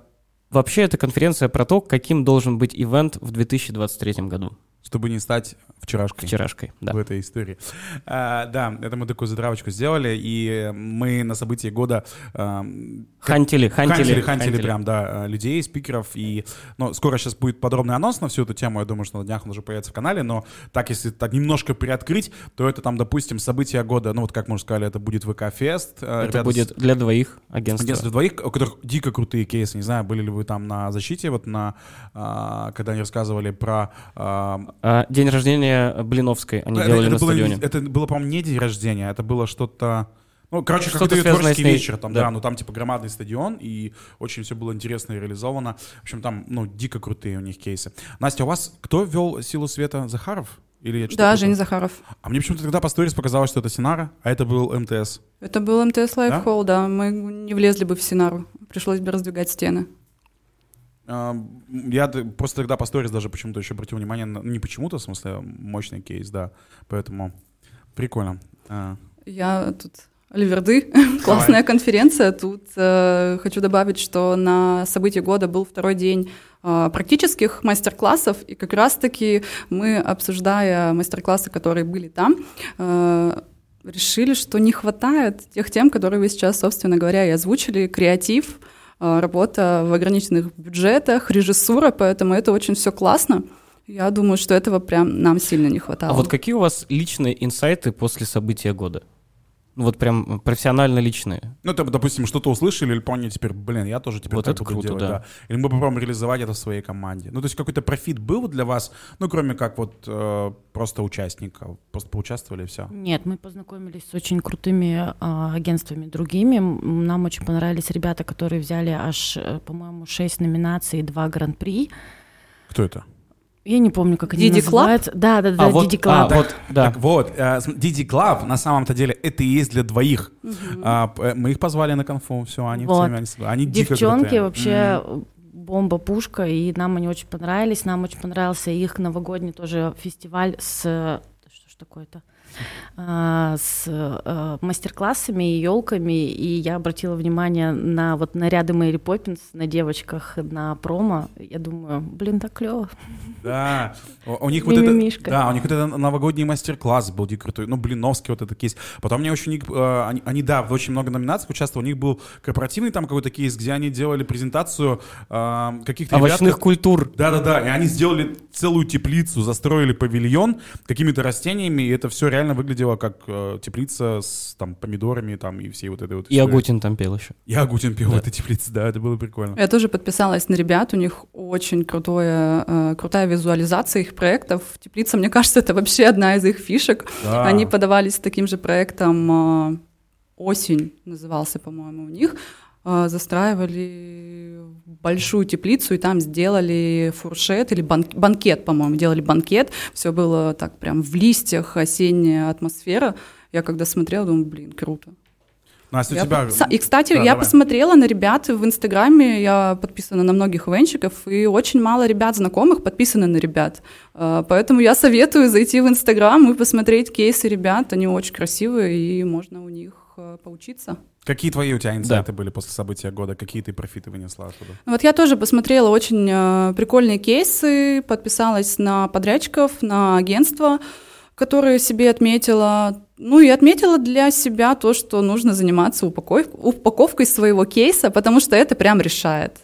Вообще, эта конференция про то, каким должен быть ивент в 2023 году. Чтобы не стать вчерашкой. Вчерашкой, да. в этой истории. А, да, это мы такую затравочку сделали, и мы на событии года эм, Хантили, хантили, хантили, хантили прям, да, э, людей, спикеров, и, ну, скоро сейчас будет подробный анонс на всю эту тему, я думаю, что на днях он уже появится в канале, но так, если так немножко приоткрыть, то это там, допустим, события года, ну, вот как мы уже сказали, это будет ВК-фест. э, Это ребята будет для двоих агентств. Агентство двоих, у которых дико крутые кейсы. Не знаю, были ли вы там на защите, вот на, а, когда они рассказывали про... а, день рождения Блиновской они это, делали это на было, стадионе. это было, по-моему, не день рождения, это было что-то... Ну, короче, Что-то какой-то творческий вечер там, да. Да. ну там типа громадный стадион, и очень все было интересно и реализовано. В общем, там, ну, дико крутые у них кейсы. Настя, у вас кто вел «Силу света» Захаров? Или я Да? Женя Захаров. А мне почему-то тогда по сторис показалось, что это Синара, а это был МТС. Это был МТС Live Hall, да? Мы не влезли бы в Синару. Пришлось бы раздвигать стены. А, Я просто тогда по сторис даже почему-то еще обратил внимание, на, не почему-то, в смысле, мощный кейс, да. Поэтому прикольно. А, Я тут Альверды, [LAUGHS] классная конференция. Тут э, хочу добавить, что на событии года был второй день э, практических мастер-классов, и как раз-таки мы, обсуждая мастер-классы, которые были там, э, решили, что не хватает тех тем, которые вы сейчас, собственно говоря, и озвучили. Креатив, работа в ограниченных бюджетах, режиссура, поэтому это очень все классно. Я думаю, что этого прям нам сильно не хватало. А вот какие у вас личные инсайты после события года? Ну, Вот прям профессионально личные. Ну, это, допустим, что-то услышали или поняли теперь, блин, я тоже теперь Вот так это буду круто, делать, да. да. Или мы попробуем реализовать это в своей команде. Ну, то есть какой-то профит был для вас, ну, кроме как вот э, просто участника, просто поучаствовали и все. Нет, мы познакомились с очень крутыми а, агентствами другими. Нам очень понравились ребята, которые взяли аж, э, по-моему, 6 номинаций и 2 гран-при. Кто это? Я не помню, как они Club? называются. Да, да, да, а, вот, Didi а, Club. вот, да. Так вот, э, Didi Club на самом-то деле это и есть для двоих. А, э, мы их позвали на конфу, все, они, Вот. все, они, они дико Девчонки крутые. вообще М. бомба-пушка, и нам они очень понравились. Нам очень понравился их новогодний тоже фестиваль с... Что ж такое-то? А, с э, мастер-классами и елками, и я обратила внимание на вот наряды Мэри Поппинс на девочках на промо. Я думаю, блин, так клево. Да, у, них вот это, да, у них вот это новогодний мастер-класс был дико крутой, ну, Блиновский вот этот кейс. Потом мне очень, э, они, они, да, в очень много номинаций участвовали, у них был корпоративный там какой-то кейс, где они делали презентацию э, каких-то ребят, Овощных культур. Да-да-да, и они сделали целую теплицу, застроили павильон какими-то растениями, и это все реально выглядело как э, теплица с там помидорами там и всей вот этой вот И историей. Агутин там пел еще. И Агутин пел в этой теплице, да, это было прикольно. Я тоже подписалась на ребят, у них очень крутое, э, крутая визуализация их проектов. Теплица, мне кажется, это вообще одна из их фишек. Да. Они подавались с таким же проектом э, «Осень» назывался, по-моему, у них. Э, Застраивали большую теплицу и там сделали фуршет или бан- банкет, по-моему, делали банкет. Все было так прям в листьях, осенняя атмосфера. Я когда смотрела, думаю, блин, круто. Настя, у Я тебя... И, кстати, Да, я давай. посмотрела на ребят в Инстаграме, я подписана на многих ивенщиков, и очень мало ребят знакомых подписаны на ребят. А, Поэтому я советую зайти в Инстаграм и посмотреть кейсы ребят. Они очень красивые, и можно у них а, поучиться. Какие твои у тебя инсайты были после события года? Какие ты профиты вынесла оттуда? Вот я тоже посмотрела очень э, прикольные кейсы, подписалась на подрядчиков, на агентства, которые себе отметила. Ну и отметила для себя то, что нужно заниматься упаков- упаковкой своего кейса, потому что это прям решает.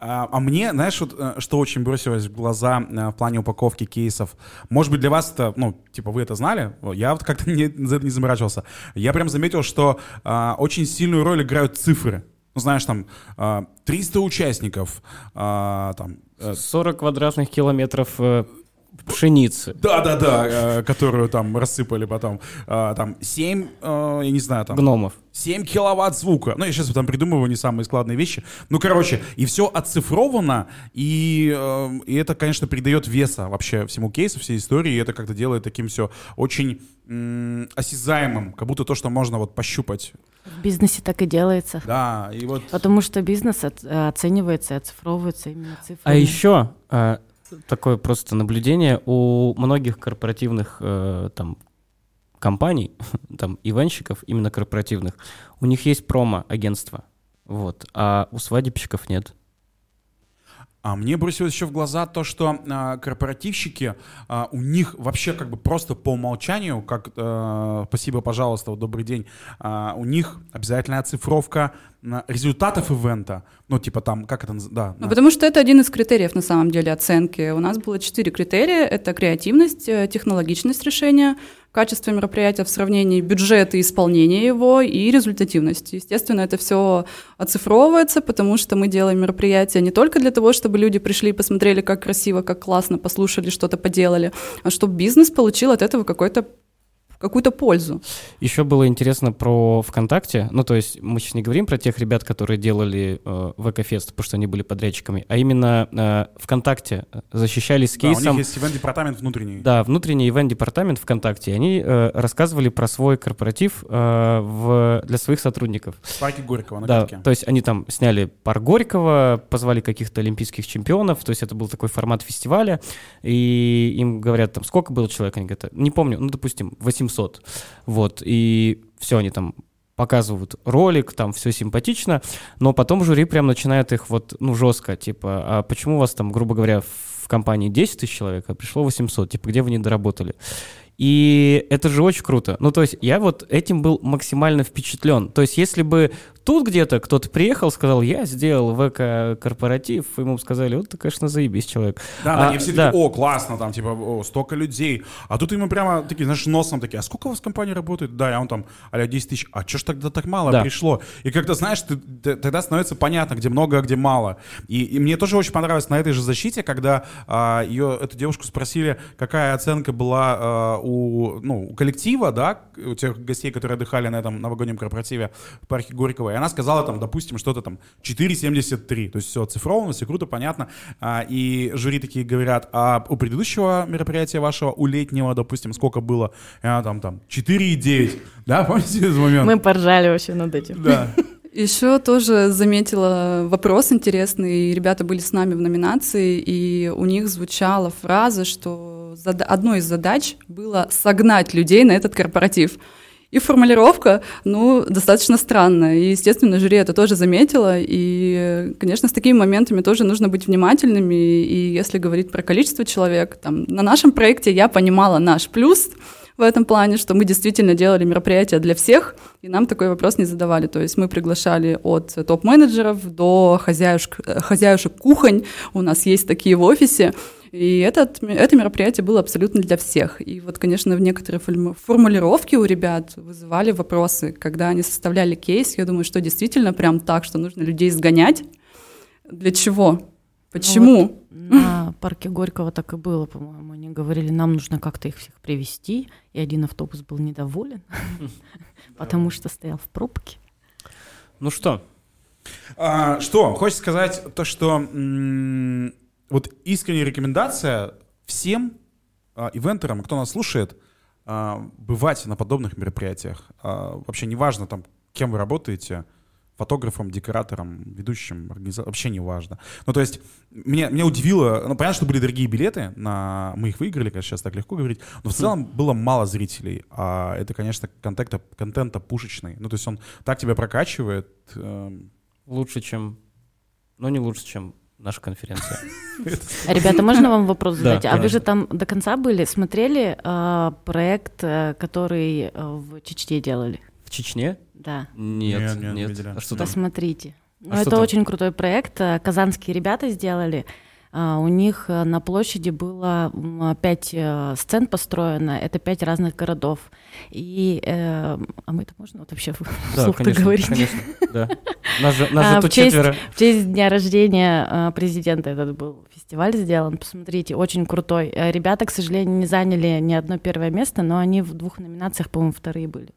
А, а мне, знаешь, вот, э, что очень бросилось в глаза э, в плане упаковки кейсов? Может быть, для вас это, ну, типа, вы это знали? Я вот как-то [LAUGHS] не, за это не заморачивался. Я прям заметил, что а, очень сильную роль играют цифры. Ну, знаешь, там, а, 300 участников, а, там, э, 40 квадратных километров э, пшеницы. да-да-да, э, которую там рассыпали потом, а, там, 7, э, я не знаю, там, Гномов. 7 киловатт звука. Ну, я сейчас там придумываю не самые складные вещи. Ну, короче, и все оцифровано, и, э, и это, конечно, придает веса вообще всему кейсу, всей истории, и это как-то делает таким все очень м, осязаемым, как будто то, что можно вот пощупать. В бизнесе так и делается. Да, и вот... Потому что бизнес от- э, оценивается и оцифровывается именно цифрами. А еще э, такое просто наблюдение. У многих корпоративных э, там компаний, [LAUGHS] там ивенщиков, именно корпоративных, у них есть промо-агентство, вот, а у свадебщиков нет. А мне бросилось еще в глаза то, что а, корпоративщики, а, у них вообще как бы просто по умолчанию, как э, спасибо, пожалуйста, вот добрый день, а, у них обязательная оцифровка результатов ивента. Ну, типа там, как это наз- да. Ну, на- потому что это один из критериев, на самом деле, оценки. У нас было четыре критерия. Это креативность, э, технологичность решения, качество мероприятия в сравнении бюджета и исполнения его и результативность. Естественно, это все оцифровывается, потому что мы делаем мероприятия не только для того, чтобы люди пришли и посмотрели, как красиво, как классно, послушали, что-то поделали, а чтобы бизнес получил от этого какой-то какую-то пользу. Еще было интересно про ВКонтакте. Ну, то есть мы сейчас не говорим про тех ребят, которые делали э, ВК-фест, потому что они были подрядчиками, а именно э, ВКонтакте защищались с Да, у них кейсом. есть ивент-департамент внутренний. Да, внутренний ивент-департамент ВКонтакте. Они э, рассказывали про свой корпоратив э, в, для своих сотрудников. В парке Горького на Да, катке. то есть они там сняли пар Горького, позвали каких-то олимпийских чемпионов, то есть это был такой формат фестиваля, и им говорят, там, сколько было человек, они говорят, не помню, ну, допустим, 800, вот, и все, они там показывают ролик, там все симпатично, но потом жюри прям начинает их вот, ну, жестко, типа, а почему у вас там, грубо говоря, в компании 10 тысяч человек, а пришло 800, типа, где вы не доработали? И это же очень круто. Ну, то есть я вот этим был максимально впечатлен. То есть если бы тут где-то кто-то приехал, сказал, я сделал ВК-корпоратив, ему сказали, вот ты, конечно, заебись человек. Да, А, они все да. такие, о, классно, там, типа, о, столько людей. А тут ему прямо такие, знаешь, носом такие, а сколько у вас компании работает? Да, а он там, а 10 тысяч. А чё ж тогда так мало Да. пришло? И как-то, знаешь, ты, ты- тогда становится понятно, где много, а где мало. И, и мне тоже очень понравилось на этой же защите, когда а, ее, эту девушку спросили, какая оценка была а, у, ну, у коллектива, да, у тех гостей, которые отдыхали на этом новогоднем корпоративе в парке Горького. Она сказала там, допустим, что-то там 4,73. То есть все оцифровано, все круто, понятно. А, и жюри такие говорят, а у предыдущего мероприятия вашего, у летнего, допустим, сколько было? И она там, там 4,9. Да, [LAUGHS] помните этот момент? Мы поржали вообще над этим. Да. [LAUGHS] Еще тоже заметила вопрос интересный. Ребята были с нами в номинации, и у них звучала фраза, что одной из задач было согнать людей на этот корпоратив. И формулировка, ну, достаточно странная. И, естественно, жюри это тоже заметила. И, конечно, с такими моментами тоже нужно быть внимательными. И если говорить про количество человек, там, на нашем проекте я понимала наш плюс в этом плане, что мы действительно делали мероприятия для всех, и нам такой вопрос не задавали. То есть мы приглашали от топ-менеджеров до хозяюшек, э, хозяюшек кухонь, у нас есть такие в офисе, и этот, это мероприятие было абсолютно для всех. И вот, конечно, в некоторые форму- формулировки у ребят вызывали вопросы. Когда они составляли кейс, я думаю, что действительно прям так, что нужно людей сгонять. Для чего? Почему? На парке Горького так и было, по-моему. Они говорили, нам нужно как-то их всех привести, и один автобус был недоволен, [LAUGHS] потому что стоял в пробке. Ну что, А, что, хочется сказать то, что вот искренняя рекомендация всем а, ивентерам, кто нас слушает, а, бывать на подобных мероприятиях. А, вообще неважно, там, кем вы работаете, фотографом, декоратором, ведущим, организатором, вообще не важно. Ну, то есть, меня, меня удивило, ну, понятно, что были дорогие билеты, на, мы их выиграли, конечно, сейчас так легко говорить, но в целом было мало зрителей, а это, конечно, контента, контента пушечный. Ну, то есть он так тебя прокачивает, эм, лучше, чем... Ну, не лучше, чем наша конференция. [LAUGHS] Ребята, можно вам вопрос Да, задать? а вы же там до конца были, смотрели а, проект, э, который э, в Чечне делали? В Чечне? Да. Нет, Нет. А что? Посмотрите. Ну, А что это очень крутой проект. э, Казанские ребята сделали. А, У них э, на площади было пять э, сцен построено. Это пять разных городов. И э, а мы это можно вот вообще [LAUGHS] Да, вслух-то конечно, говорить? конечно, да. [LAUGHS] Нас же, нас А, же в тут честь- четверо. В честь дня рождения э, президента этот был фестиваль сделан. Посмотрите, очень крутой. Ребята, к сожалению, не заняли ни одно первое место, но они в двух номинациях, по-моему, вторые были.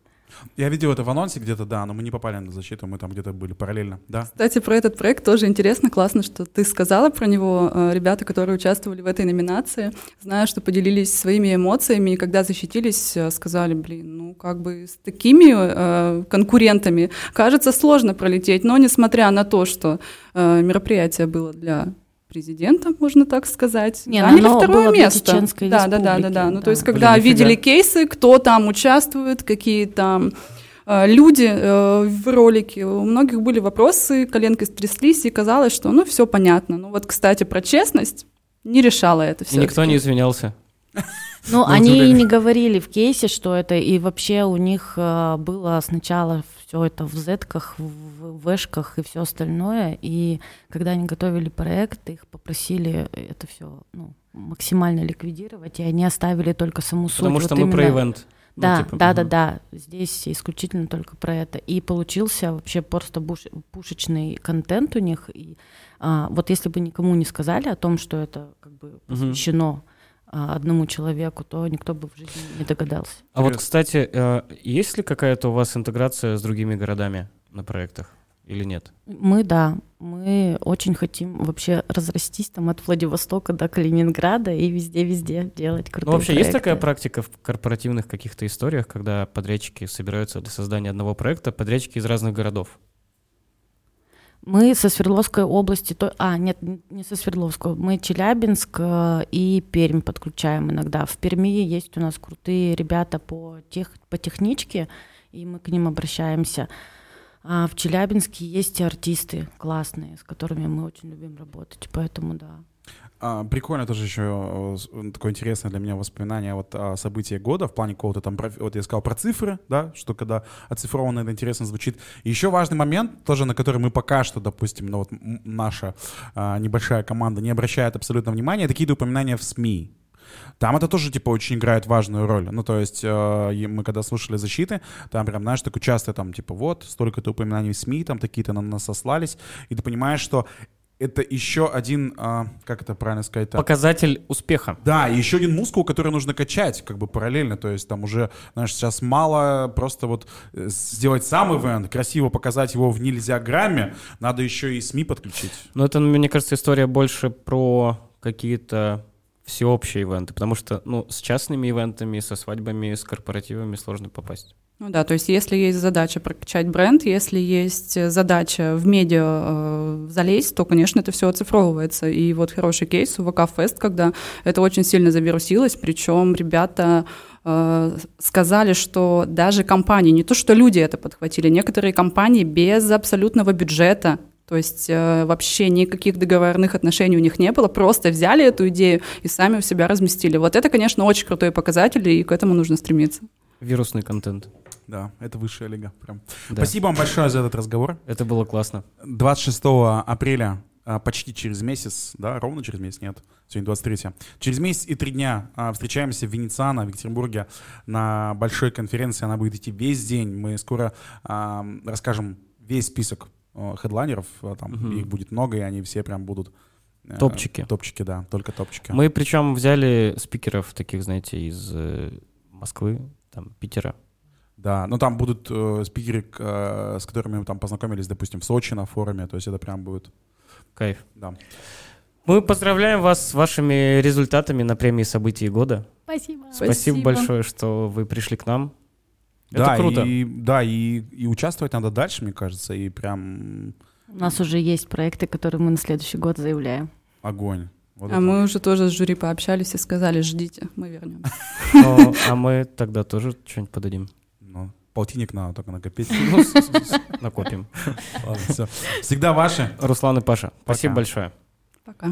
Я видел это в анонсе где-то, да, но мы не попали на защиту, мы там где-то были параллельно, да. Кстати, про этот проект тоже интересно, классно, что ты сказала про него. Э, Ребята, которые участвовали в этой номинации, знаю, что поделились своими эмоциями, и когда защитились, э, сказали, блин, ну как бы с такими э, конкурентами кажется сложно пролететь, но несмотря на то, что э, мероприятие было для президента, можно так сказать, Не, заняли оно второе было место. Чеченской да, да, да, да, да. Ну да. то есть, Блин, когда нифига. видели кейсы, кто там участвует, какие там э, люди э, в ролике. У многих были вопросы, коленки стряслись, и казалось, что ну все понятно. Ну вот, кстати, про честность не решала это И все. никто не извинялся. Ну, Ну, они и не говорили в кейсе, что это, и вообще у них э, было сначала все это в зетках, в вэшках и все остальное, и когда они готовили проект, их попросили это все ну, максимально ликвидировать, и они оставили только саму суть. Потому вот что мы про именно- ивент. Ну, Да, типа, да, да, мгм. да. Здесь исключительно только про это. И получился вообще просто буш- пушечный контент у них. И а, вот если бы никому не сказали о том, что это как бы посвящено а, одному человеку, то никто бы в жизни не догадался. А вот, кстати, э, есть ли какая-то у вас интеграция с другими городами на проектах или нет? Мы, да, мы очень хотим вообще разрастись там от Владивостока до Калининграда и везде-везде делать крутые Ну, вообще есть проекты. такая практика в корпоративных каких-то историях, когда подрядчики собираются для создания одного проекта, подрядчики из разных городов? Мы со Свердловской области, то, а, нет, не со Свердловской, мы Челябинск э, и Пермь подключаем иногда. В Перми есть у нас крутые ребята по, тех, по техничке, и мы к ним обращаемся. А в Челябинске есть артисты классные, с которыми мы очень любим работать, поэтому да. А, прикольно тоже еще э, такое интересное для меня воспоминание вот о событии года в плане какого-то там, вот я сказал про цифры, да, что когда оцифровано это интересно звучит. Еще важный момент, тоже на который мы пока что, допустим, ну вот наша а, небольшая команда не обращает абсолютно внимания, это какие-то упоминания в СМИ. Там это тоже, типа, очень играет важную роль. Ну, то есть, э, мы когда слушали защиты, там прям, знаешь, такое часто там, типа, вот, столько-то упоминаний в СМИ, там такие-то на нас сослались, и ты понимаешь, что это еще один, а, как это правильно сказать? Показатель успеха. Да, и еще один мускул, который нужно качать, как бы параллельно. То есть там уже, знаешь, сейчас мало просто вот э, сделать сам ивент, красиво показать его в нельзя грамме, надо еще и СМИ подключить. Но это, мне кажется, история больше про какие-то всеобщие ивенты, потому что, ну, с частными ивентами, со свадьбами, с корпоративами сложно попасть. Ну да, то есть если есть задача прокачать бренд, если есть задача в медиа э, залезть, то, конечно, это все оцифровывается. И вот хороший кейс у ВК Фест, когда это очень сильно завирусилось, причем ребята э, сказали, что даже компании, не то что люди это подхватили, некоторые компании без абсолютного бюджета то есть э, вообще никаких договорных отношений у них не было, просто взяли эту идею и сами у себя разместили. Вот это, конечно, очень крутой показатель, и к этому нужно стремиться. Вирусный контент. Да, это высшая лига. Прям. Да. Спасибо вам большое за этот разговор. Это было классно. 26 апреля, а, почти через месяц, да, ровно через месяц, нет, сегодня 23 Через месяц и три дня а, встречаемся в Венециано, в Екатеринбурге, на большой конференции. Она будет идти весь день. Мы скоро а, расскажем весь список хедлайнеров. Там Мгм. их будет много, и они все прям будут... э, Топчики. Топчики, да, только топчики. Мы причем взяли спикеров таких, знаете, из э, Москвы, там, Питера. Да, ну там будут э, спикеры, к, э, с которыми мы там познакомились, допустим, в Сочи на форуме, то есть это прям будет, Кайф. да. Мы поздравляем вас с вашими результатами на премии событий года. Спасибо. Спасибо, Спасибо. большое, что вы пришли к нам. Это да, круто. И, да, и, и участвовать надо дальше, мне кажется, и прям У нас уже есть проекты, которые мы на следующий год заявляем. огонь. Вот А это. мы уже тоже с жюри пообщались и сказали, ждите, мы вернемся. [LAUGHS] Но- а мы тогда тоже что-нибудь подадим. Полтинник надо только накопить. [LAUGHS] Ну, накопим. Всегда ваши. Руслан и Паша, спасибо большое. Пока.